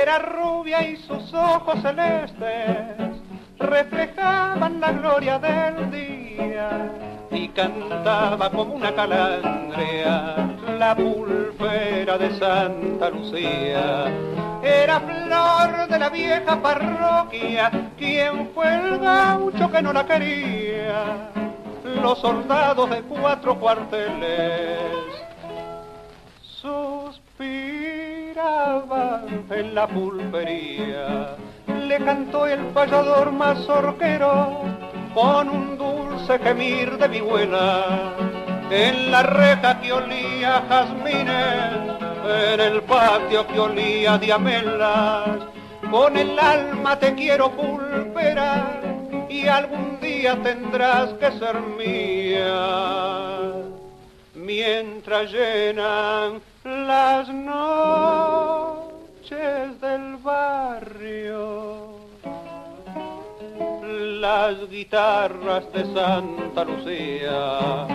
Era rubia y sus ojos celestes reflejaban la gloria del día y cantaba como una calandria la pulfera de Santa Lucía. Era flor de la vieja parroquia, quien fue el gaucho que no la quería. Los soldados de cuatro cuarteles en la pulpería. Le cantó el payador mazorquero con un dulce gemir de vihuela. En la reja que olía jazmines, en el patio que olía diamelas, con el alma te quiero pulperar y algún día tendrás que ser mía mientras llenan las noches del barrio las guitarras de Santa Lucía.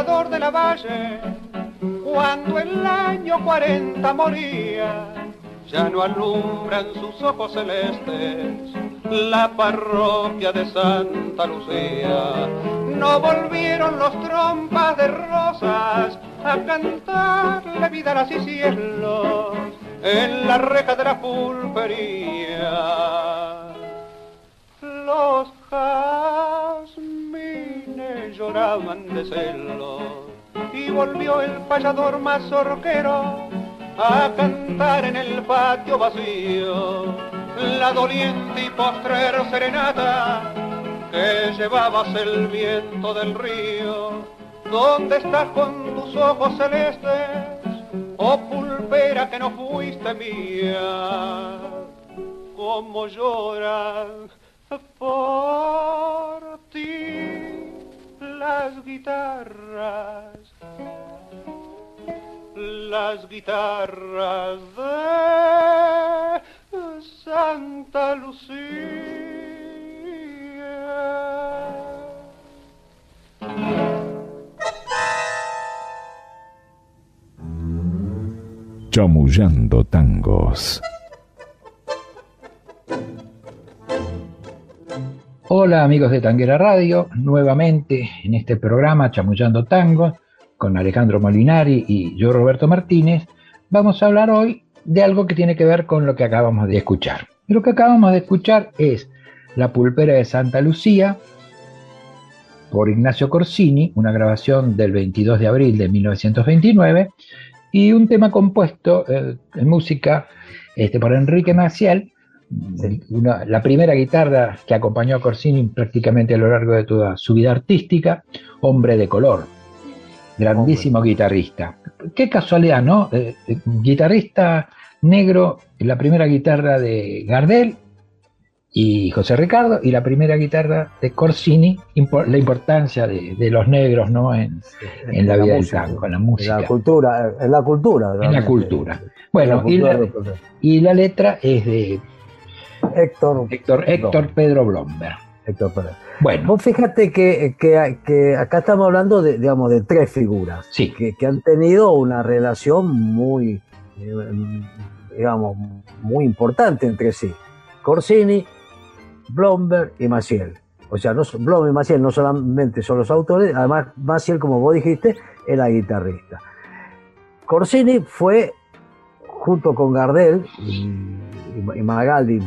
Payador de la valle cuando el año 40 moría. Ya no alumbran sus ojos celestes la parroquia de Santa Lucía. No volvieron los trompas de rosas a cantarle vidalas y cielos en la reja de la pulpería. Los lloraban de celos y volvió el payador mazorquero a cantar en el patio vacío la doliente y postrero serenata que llevabas el viento del río. ¿Dónde estás con tus ojos celestes? Oh pulpera que no fuiste mía, como lloran por guitarras las guitarras de Santa Lucía. Chamullando tangos. Hola amigos de Tanguera Radio, nuevamente en este programa Chamullando Tangos con Alejandro Molinari y yo Roberto Martínez, vamos a hablar hoy de algo que tiene que ver con lo que acabamos de escuchar. Y lo que acabamos de escuchar es La pulpera de Santa Lucía por Ignacio Corsini, una grabación del 22 de abril de 1929, y un tema compuesto eh, en música este, por Enrique Maciel, una, la primera guitarra que acompañó a Corsini prácticamente a lo largo de toda su vida artística, Hombre de Color, grandísimo guitarrista. Qué casualidad, ¿no? Eh, eh, guitarrista negro, la primera guitarra de Gardel y José Ricardo, y la primera guitarra de Corsini, la importancia de, de los negros ¿no? en, en la, la vida música, del tango, en la música. En la cultura, en la cultura. En la cultura. Bueno, la cultura y, la, y, la, letra es de Héctor, Héctor, Héctor Pedro Blomberg. Héctor Pedro. Bueno. Vos fíjate que, que, que, acá estamos hablando de, digamos, de tres figuras sí. que, que han tenido una relación muy, eh, digamos, muy importante entre sí. Corsini, Blomberg y Maciel. O sea, no, Blom y Maciel no solamente son los autores, además Maciel, como vos dijiste, era guitarrista. Corsini fue, junto con Gardel, y y Magaldi eh,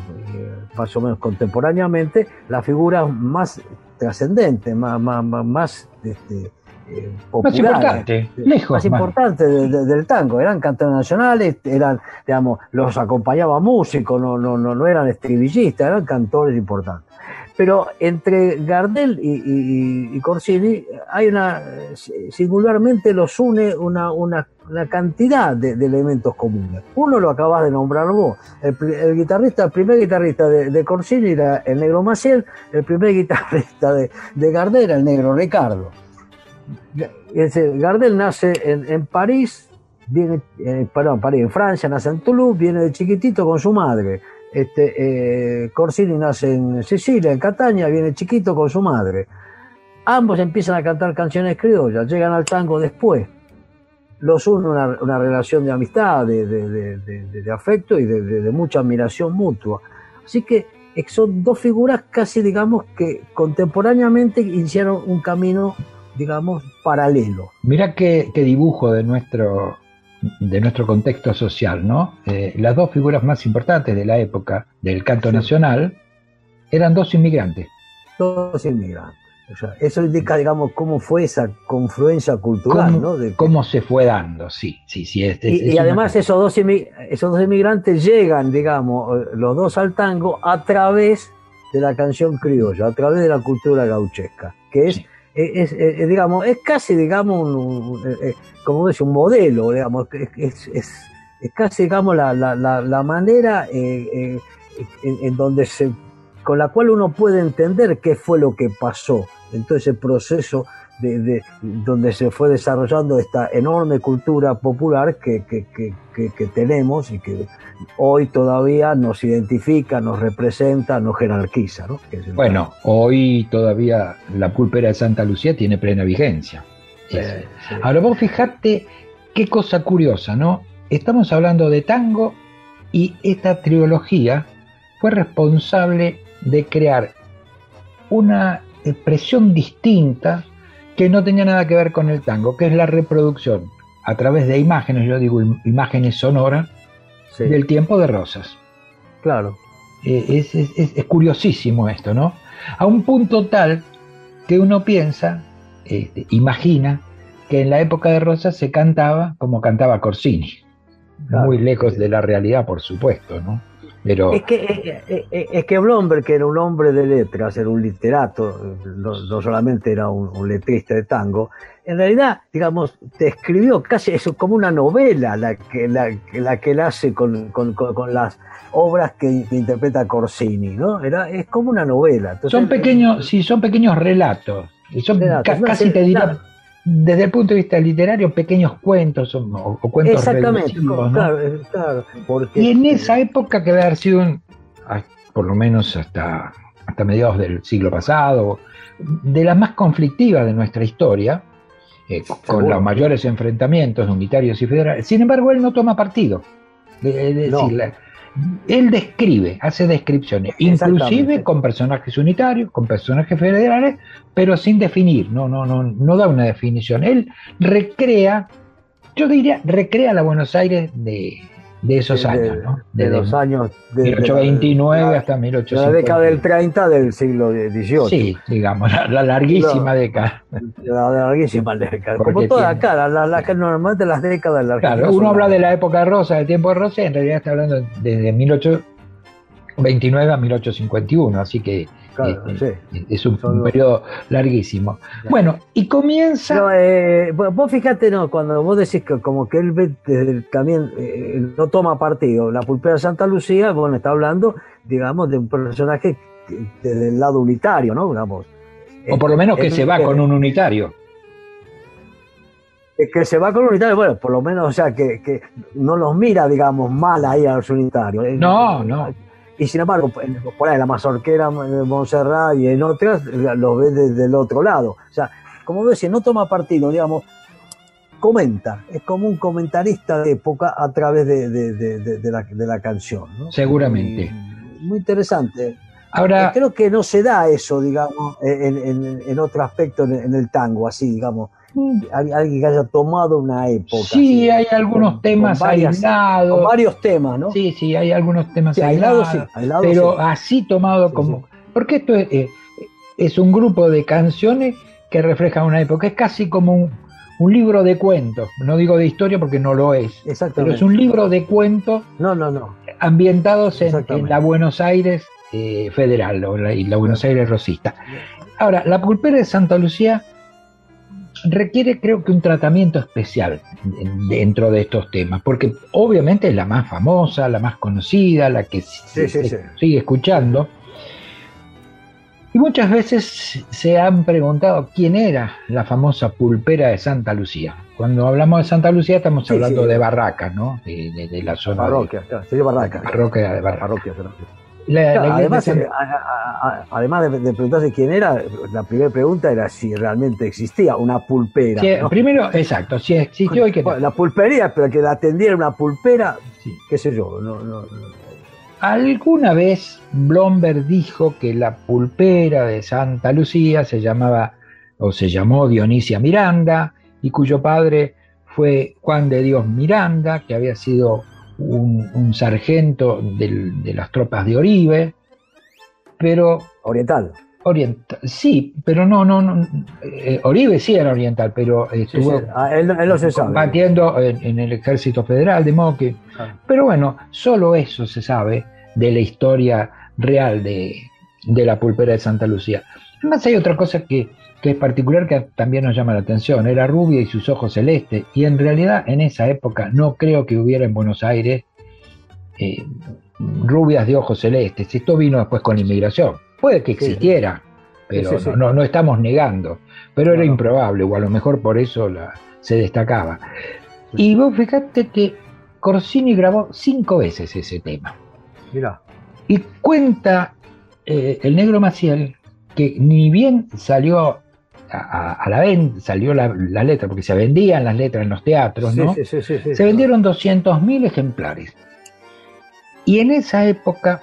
más o menos contemporáneamente, las figuras más trascendentes, más, más, más este, eh, más importante, lejos. Más, importante del tango. Eran cantores nacionales, eran, digamos, los acompañaba músicos, no, no, no, no eran estribillistas, eran cantores importantes. Pero entre Gardel y, Corsini hay una, singularmente los une una, una, cantidad de, elementos comunes. Uno lo acabas de nombrar vos, el, guitarrista, el primer guitarrista de, Corsini era el negro Maciel, el primer guitarrista de, Gardel era el negro Ricardo. Gardel nace en, París, viene, eh, perdón, París, en Francia, nace en Toulouse, viene de chiquitito con su madre este, eh, Corsini nace en Sicilia, en Catania, viene chiquito con su madre. Ambos empiezan a cantar canciones criollas, llegan al tango después. Los une una, relación de amistad, de, afecto y de, mucha admiración mutua. Así que son dos figuras casi, digamos, que contemporáneamente iniciaron un camino, digamos, paralelo. Mira qué dibujo de nuestro de nuestro contexto social, ¿no? Eh, las dos figuras más importantes de la época del canto nacional eran dos inmigrantes. Dos inmigrantes. eso indica, digamos, cómo fue esa confluencia cultural, ¿no? Cómo se fue dando, sí, sí, sí. y, además esos dos, esos dos inmigrantes llegan, digamos, eh, los dos al tango a través de la canción criolla, a través de la cultura gauchesca, que es es, digamos, es casi, digamos, un, eh, eh, como un modelo, digamos, es, es, casi, digamos, la, la, la, manera eh, en, donde se, con la cual uno puede entender qué fue lo que pasó en todo ese proceso de, donde se fue desarrollando esta enorme cultura popular que, que, que, tenemos y que hoy todavía nos identifica, nos representa, nos jerarquiza. ¿no? bueno, hoy todavía la pulpera de Santa Lucía tiene plena vigencia. Ahora vos fijate qué cosa curiosa, ¿no? Estamos hablando de tango y esta trilogía fue responsable de crear una expresión distinta que no tenía nada que ver con el tango, que es la reproducción a través de imágenes, yo digo imágenes sonoras, del tiempo de Rosas. Claro. Eh, es, curiosísimo esto, ¿no? A un punto tal que uno piensa, este, imagina, que en la época de Rosas se cantaba como cantaba Corsini. Muy lejos de la realidad, por supuesto, ¿no? Es que, eh, es, que Blomberg, que era un hombre de letras, era un literato, no, solamente era un, letrista de tango, en realidad, digamos, te escribió casi eso como una novela la que, la, la que él hace con, las obras que, interpreta Corsini, ¿no? Era, es como una novela. son pequeños, sí, son pequeños relatos. Son casi te diría desde el punto de vista literario, pequeños cuentos o, cuentos Exactamente, claro, claro y en esa época que debe haber sido, ah, por lo menos hasta, hasta mediados del siglo pasado, de las más conflictivas de nuestra historia, eh, con los mayores enfrentamientos unitarios y federales. Sin embargo, él no toma partido. Es decir, él describe, hace descripciones, inclusive con personajes unitarios, con personajes federales, pero sin definir, no, no, no, no da una definición. Él recrea, yo diría, recrea la Buenos Aires de, de esos años, ¿no? De, los años. De, 1829 hasta 1850. La década del 30 del siglo XVIII. Sí, digamos, la, larguísima década. La larguísima década. Como toda acá, la, normalmente las décadas de Claro, uno habla de la época de Rosa, del tiempo de Rosa, y en realidad está hablando desde 1829 a 1851, así que este, es un, periodo larguísimo. Bueno, y comienza. Eh, vos fíjate, no, cuando vos decís que como que él ve también eh, no toma partido, la pulpera de Santa Lucía, bueno, está hablando, digamos, de un personaje desde el lado unitario, ¿no? Digamos. O por lo menos que se va con un unitario. Que se va con un unitario, bueno, por lo menos, o sea, que, no los mira, digamos, mal ahí a los unitarios. No, no y sin embargo, por ahí la mazorquera de Montserrat y en otras los ves desde el otro lado. O sea, como ves, no toma partido, digamos, comenta, es como un comentarista de época a través de, la, canción. Seguramente. muy interesante. Ahora, creo que no se da eso, digamos, en, otro aspecto en, el tango, así, digamos. Alguien que haya tomado una época. Sí, hay algunos temas aislados. varios temas, ¿no? Sí, sí, hay algunos temas aislados, pero así tomado como... Porque esto es, eh, es, un grupo de canciones que refleja una época, es casi como un, libro de cuentos, no digo de historia porque no lo es, pero es un libro de cuentos no, no, no. ambientados en, la Buenos Aires eh, federal y la Buenos Aires rosista. Ahora, la pulpera de Santa Lucía requiere creo que un tratamiento especial dentro de estos temas, porque obviamente es la más famosa, la más conocida, la que se, sigue escuchando. Y muchas veces se han preguntado quién era la famosa pulpera de Santa Lucía. Cuando hablamos de Santa Lucía estamos hablando de Barracas, ¿no? De, la zona. Parroquia, de, Barracas. Parroquia de Barracas además, eh, además de, preguntarse quién era, la primera pregunta era si realmente existía una pulpera. Primero, exacto, si existió y que. la pulpería, pero que la atendiera una pulpera, qué sé yo. Alguna vez Blomberg dijo que la pulpera de Santa Lucía se llamaba o se llamó Dionisia Miranda y cuyo padre fue Juan de Dios Miranda, que había sido un, sargento de las tropas de Oribe, pero... Oriental. Oriental, sí, pero no, no, no eh, Oribe sí era oriental, pero estuvo ah, él, no se sabe. combatiendo en, el ejército federal de Moque. Ah. Pero bueno, solo eso se sabe de la historia real de, de la pulpera de Santa Lucía. Además hay otra cosa que, que es particular que también nos llama la atención. Era rubia y sus ojos celestes. Y en realidad en esa época no creo que hubiera en Buenos Aires eh, rubias de ojos celestes. Esto vino después con la inmigración. Puede que existiera, pero No, no, estamos negando. Pero era improbable, o a lo mejor por eso la, se destacaba. Y vos fíjate que Corsini grabó cinco veces ese tema. Mira. Y cuenta eh, el negro Maciel que ni bien salió a, la venta, salió la, letra, porque se vendían las letras en los teatros, ¿no? se vendieron 200.000 ejemplares. Y en esa época,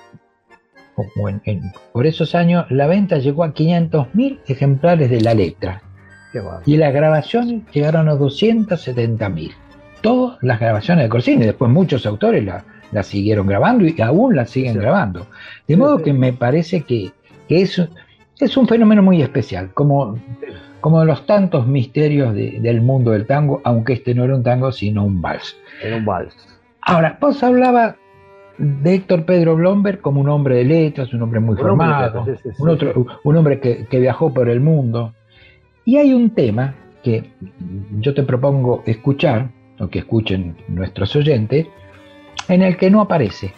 por esos años, la venta llegó a 500.000 ejemplares de la letra. y las grabaciones llegaron a 270.000. Todas las grabaciones de Corsini, después muchos autores la, siguieron grabando y aún la siguen grabando. De modo que me parece que, que eso es un fenómeno muy especial, como, como los tantos misterios del mundo del tango, aunque este no era un tango, sino un vals. Era un vals. Ahora, vos hablaba de Héctor Pedro Blomberg como un hombre de letras, un hombre muy formado, un, otro, un hombre que, que viajó por el mundo. Y hay un tema que yo te propongo escuchar, o que escuchen nuestros oyentes, en el que no aparece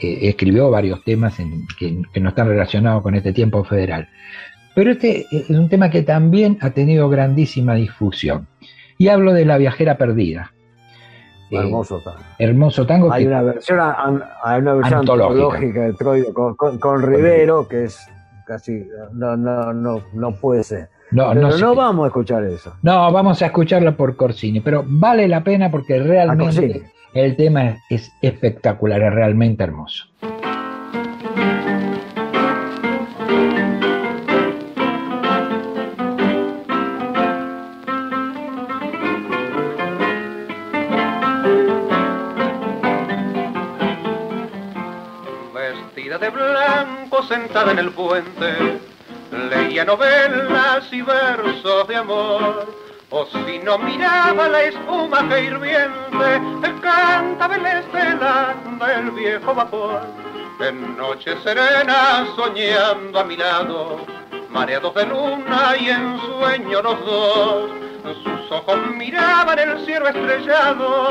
escribió varios temas que, no están relacionados con este tiempo federal. Pero este es un tema que también ha tenido grandísima difusión. Y hablo de La viajera perdida. hermoso tango. Hermoso tango. Hay una versión, hay una versión antológica de Troilo con, Rivero que es casi. No, no, no, no puede ser. No, pero no, vamos a escuchar eso. No, vamos a escucharlo por Corsini, pero vale la pena porque realmente el tema es espectacular, es realmente hermoso. Vestida de blanco sentada en el puente, leía novelas y versos de amor o si no miraba la espuma que hirviente cantaba el estela del viejo vapor. En noche serena soñando a mi lado, mareados de luna y en sueño los dos. Sus ojos miraban el cielo estrellado,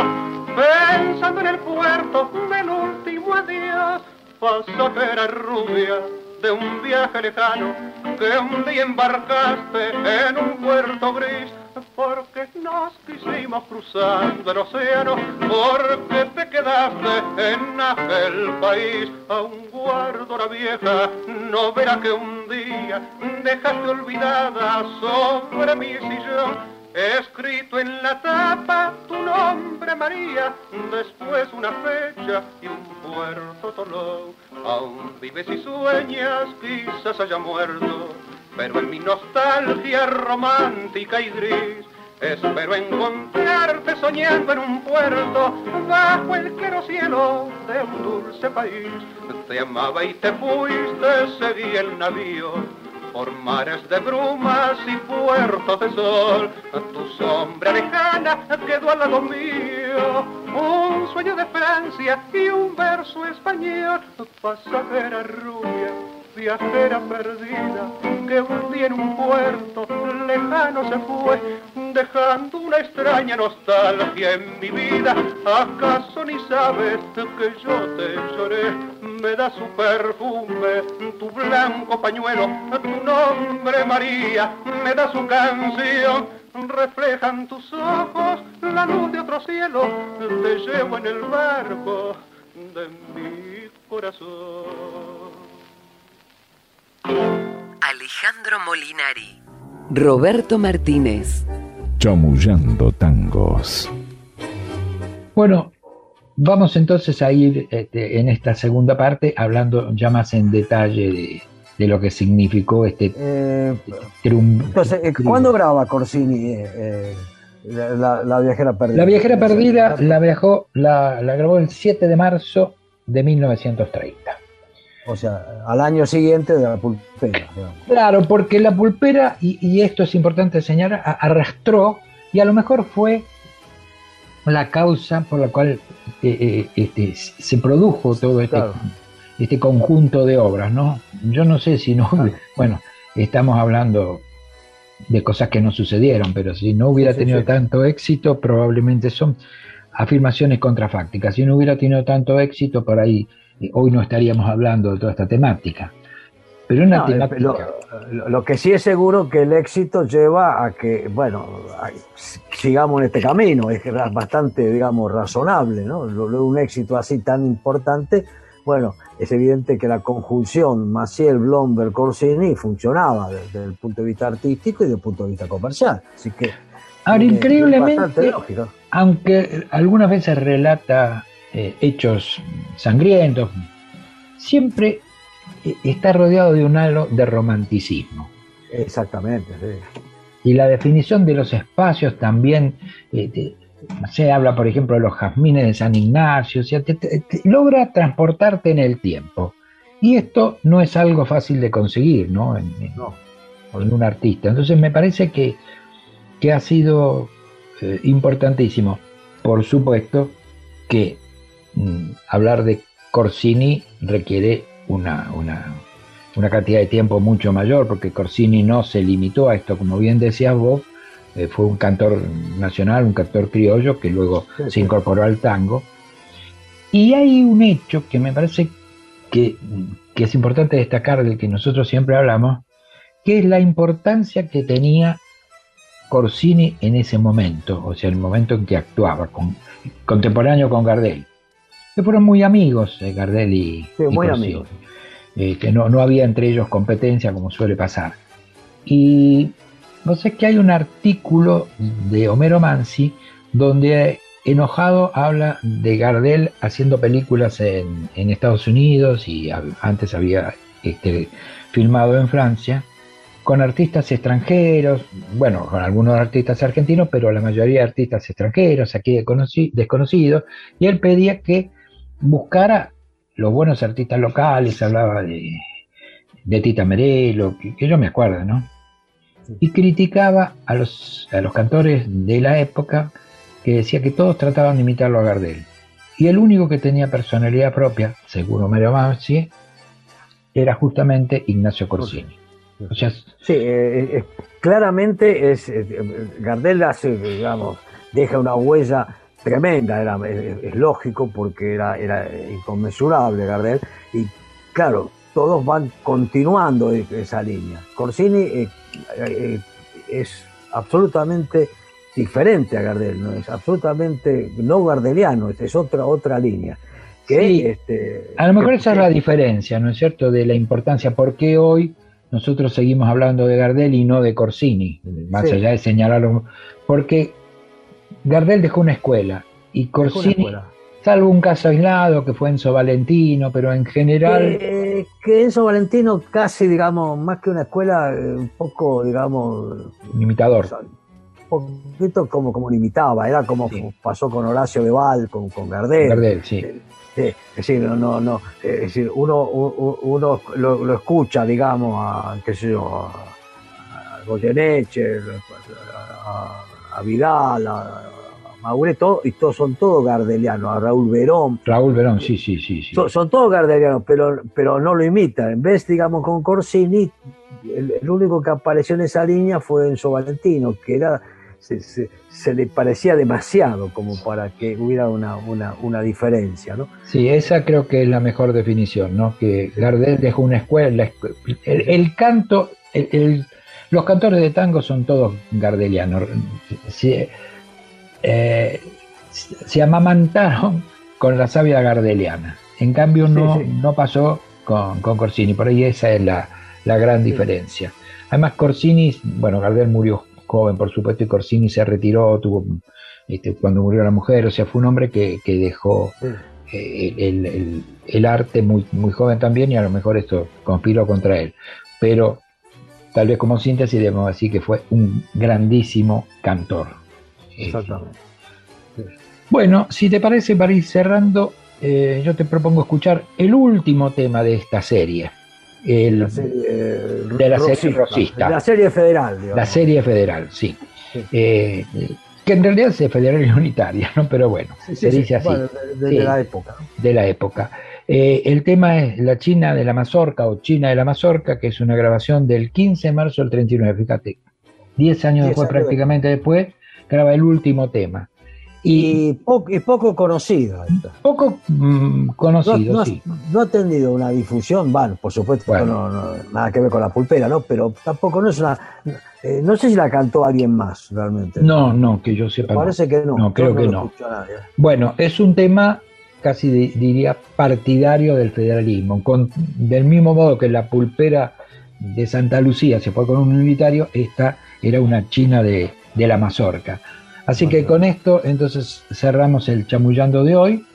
pensando en el puerto del último adiós. Pasajera rubia de un viaje lejano que un día embarcaste en un puerto gris porque nos quisimos cruzando el océano, porque te quedaste en aquel país. Aún guardo la vieja no verá que un día dejaste olvidada sobre mi sillón. Escrito en la tapa tu nombre María, después una fecha y un puerto Tolón. Aún vives y sueñas, quizás haya muerto pero en mi nostalgia romántica y gris Espero encontrarte soñando en un puerto bajo el claro cielo de un dulce país. Te amaba y te fuiste, seguí el navío por mares de brumas y puertos de sol. Tu sombra lejana quedó al lado mío, un sueño de Francia y un verso español, pasajera rubia viajera perdida que un día en un puerto lejano se fue, dejando una extraña nostalgia en mi vida. ¿Acaso ni sabes que yo te lloré? Me da su perfume, tu blanco pañuelo, tu nombre María, me da su canción. Reflejan tus ojos la luz de otro cielo, te llevo en el barco de mi corazón. Alejandro Molinari. Roberto Martínez. Chamullando tangos. Bueno, vamos entonces a ir este, en esta segunda parte hablando ya más en detalle de, lo que significó este eh, Entonces, eh, ¿cuándo graba Corsini eh, la, viajera perdida? La viajera perdida la, viajó, la, la grabó el 7 de marzo de 1930. O sea, al año siguiente de la pulpera. Claro, porque la pulpera, y, esto es importante señalar, arrastró y a lo mejor fue la causa por la cual eh, eh, este, se produjo todo este, este conjunto de obras, ¿no? Yo no sé si no, bueno, estamos hablando de cosas que no sucedieron, pero si no hubiera tenido tanto éxito, probablemente son afirmaciones contrafácticas. Si no hubiera tenido tanto éxito, por ahí hoy no estaríamos hablando de toda esta temática. Pero una temática... Lo, que sí es seguro que el éxito lleva a que, bueno, sigamos en este camino, es bastante, digamos, razonable, ¿no? Un éxito así tan importante, bueno, es evidente que la conjunción Maciel, Blomberg, Corsini funcionaba desde el punto de vista artístico y desde el punto de vista comercial. Así que. Ahora, increíblemente, aunque algunas veces relata eh, hechos sangrientos, siempre eh, está rodeado de un halo de romanticismo. Exactamente, Y la definición de los espacios también, eh, se habla por ejemplo de los jazmines de San Ignacio, logra transportarte en el tiempo. Y esto no es algo fácil de conseguir, ¿no? En, un artista. Entonces me parece que, que ha sido importantísimo. Por supuesto que hablar de Corsini requiere una, una, cantidad de tiempo mucho mayor, porque Corsini no se limitó a esto, como bien decías vos, eh, fue un cantor nacional, un cantor criollo que luego se incorporó al tango. Y hay un hecho que me parece que, que es importante destacar, del que nosotros siempre hablamos, que es la importancia que tenía Corsini en ese momento, o sea, el momento en que actuaba, con, contemporáneo con Gardel que fueron muy amigos, eh, Gardel y, sí, muy amigos. Eh, que no, no había entre ellos competencia como suele pasar. Y no sé que hay un artículo de Homero Mansi donde enojado habla de Gardel haciendo películas en, Estados Unidos y antes había este, filmado en Francia con artistas extranjeros, bueno, con algunos artistas argentinos, pero la mayoría de artistas extranjeros, aquí desconocidos, y él pedía que buscara los buenos artistas locales, hablaba de, de Tita Merelo, que, yo me acuerdo, ¿no? Y criticaba a los, a los cantores de la época que decía que todos trataban de imitarlo a Gardel. Y el único que tenía personalidad propia, seguro Mario Mansi, era justamente Ignacio Corsini. sí, eh, eh, claramente es, eh, Gardel hace, digamos, deja una huella tremenda, era, es, lógico porque era, era inconmensurable Gardel, y claro, todos van continuando esa línea. Corsini eh, eh, es absolutamente diferente a Gardel, no es absolutamente no gardeliano, es otra, otra línea. Que, este, a lo mejor esa es la diferencia, ¿no es cierto?, de la importancia, porque hoy nosotros seguimos hablando de Gardel y no de Corsini, más allá de señalarlo, porque Gardel dejó una escuela y Corsini, salvo un caso aislado que fue Enzo Valentino, pero en general... que Enzo Valentino casi, digamos, más que una escuela, eh, un poco, digamos... imitador. poquito como, como limitaba, era como pasó con Horacio Beval, con, con Gardel. Gardel, sí. es decir, no, no, es decir, uno, uno lo, escucha, digamos, a, qué sé yo, a Goyeneche, a, a Vidal, a, Maure, y todos son todos gardelianos, a Raúl Verón. Raúl Verón, sí, sí, sí. Son, todos gardelianos, pero, pero no lo imitan. En vez, digamos, con Corsini, el, único que apareció en esa línea fue Enzo Valentino, que era se, le parecía demasiado como para que hubiera una, una, diferencia, ¿no? Sí, esa creo que es la mejor definición, ¿no? Que Gardel dejó una escuela, el, canto, los cantores de tango son todos gardelianos. Se, eh, se amamantaron con la savia gardeliana. En cambio no, no pasó con, con Corsini, por ahí esa es la, la gran diferencia. Además, Corsini, bueno, Gardel murió joven, por supuesto, y Corsini se retiró, tuvo este, cuando murió la mujer, o sea, fue un hombre que, dejó eh, el, arte muy, muy joven también, y a lo mejor esto conspiró contra él. Pero tal vez como síntesis debemos decir que fue un grandísimo cantor. Exactamente. Bueno, si te parece, para ir cerrando, eh, yo te propongo escuchar el último tema de esta serie la serie, de la serie rosista. La serie federal, La serie federal, sí. Eh, que en realidad es federal y unitaria, ¿no? Pero bueno, se dice así. de, la época. De la época. Eh, el tema es La China de la Mazorca o China de la Mazorca, que es una grabación del 15 de marzo del 39, fíjate. Diez años después, prácticamente después, graba el último tema. Y, poco, conocido. Poco mm, conocido, no, sí. No ha tenido una difusión, bueno, por supuesto, no, nada que ver con la pulpera, ¿no? Pero tampoco no es una. Eh, no sé si la cantó alguien más realmente. No, no, que yo sepa. parece que no. No, creo que no. Bueno, es un tema casi diría partidario del federalismo. Con, del mismo modo que la pulpera de Santa Lucía se fue con un unitario, esta era una china de, de la mazorca. Así que con esto entonces cerramos el chamullando de hoy.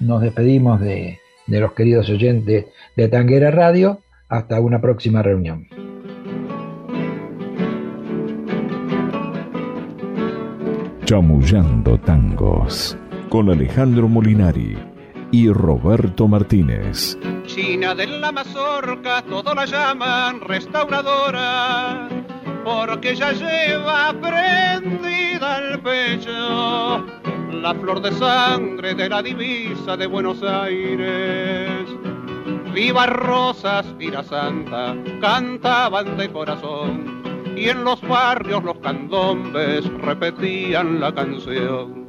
Nos despedimos de, los queridos oyentes de Tanguera Radio. Hasta una próxima reunión. Chamullando Tangos con Alejandro Molinari y Roberto Martínez. China de la mazorca, todo la llaman restauradora porque ya lleva prendida al pecho la flor de sangre de la divisa de Buenos Aires. Viva Rosas, Vira Santa, cantaban de corazón y en los barrios los candombes repetían la canción.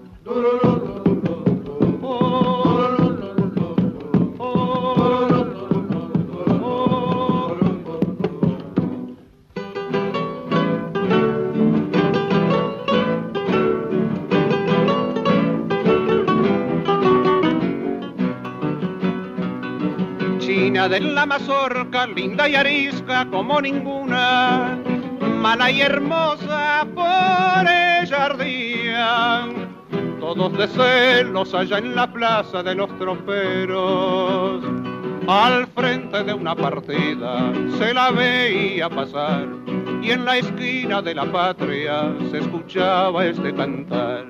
De la mazorca, linda y arisca como ninguna, mala y hermosa por ella ardían. Todos de celos allá en la plaza de los troperos, al frente de una partida se la veía pasar y en la esquina de la patria se escuchaba este cantar.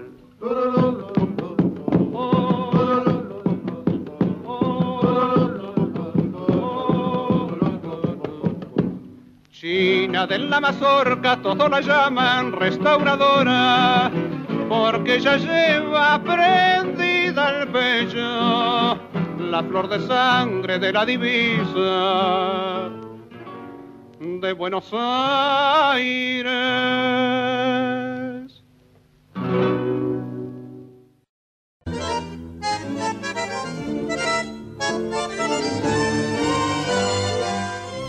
De la mazorca, todo la llaman restauradora, porque ya lleva prendida el pecho la flor de sangre de la divisa de Buenos Aires.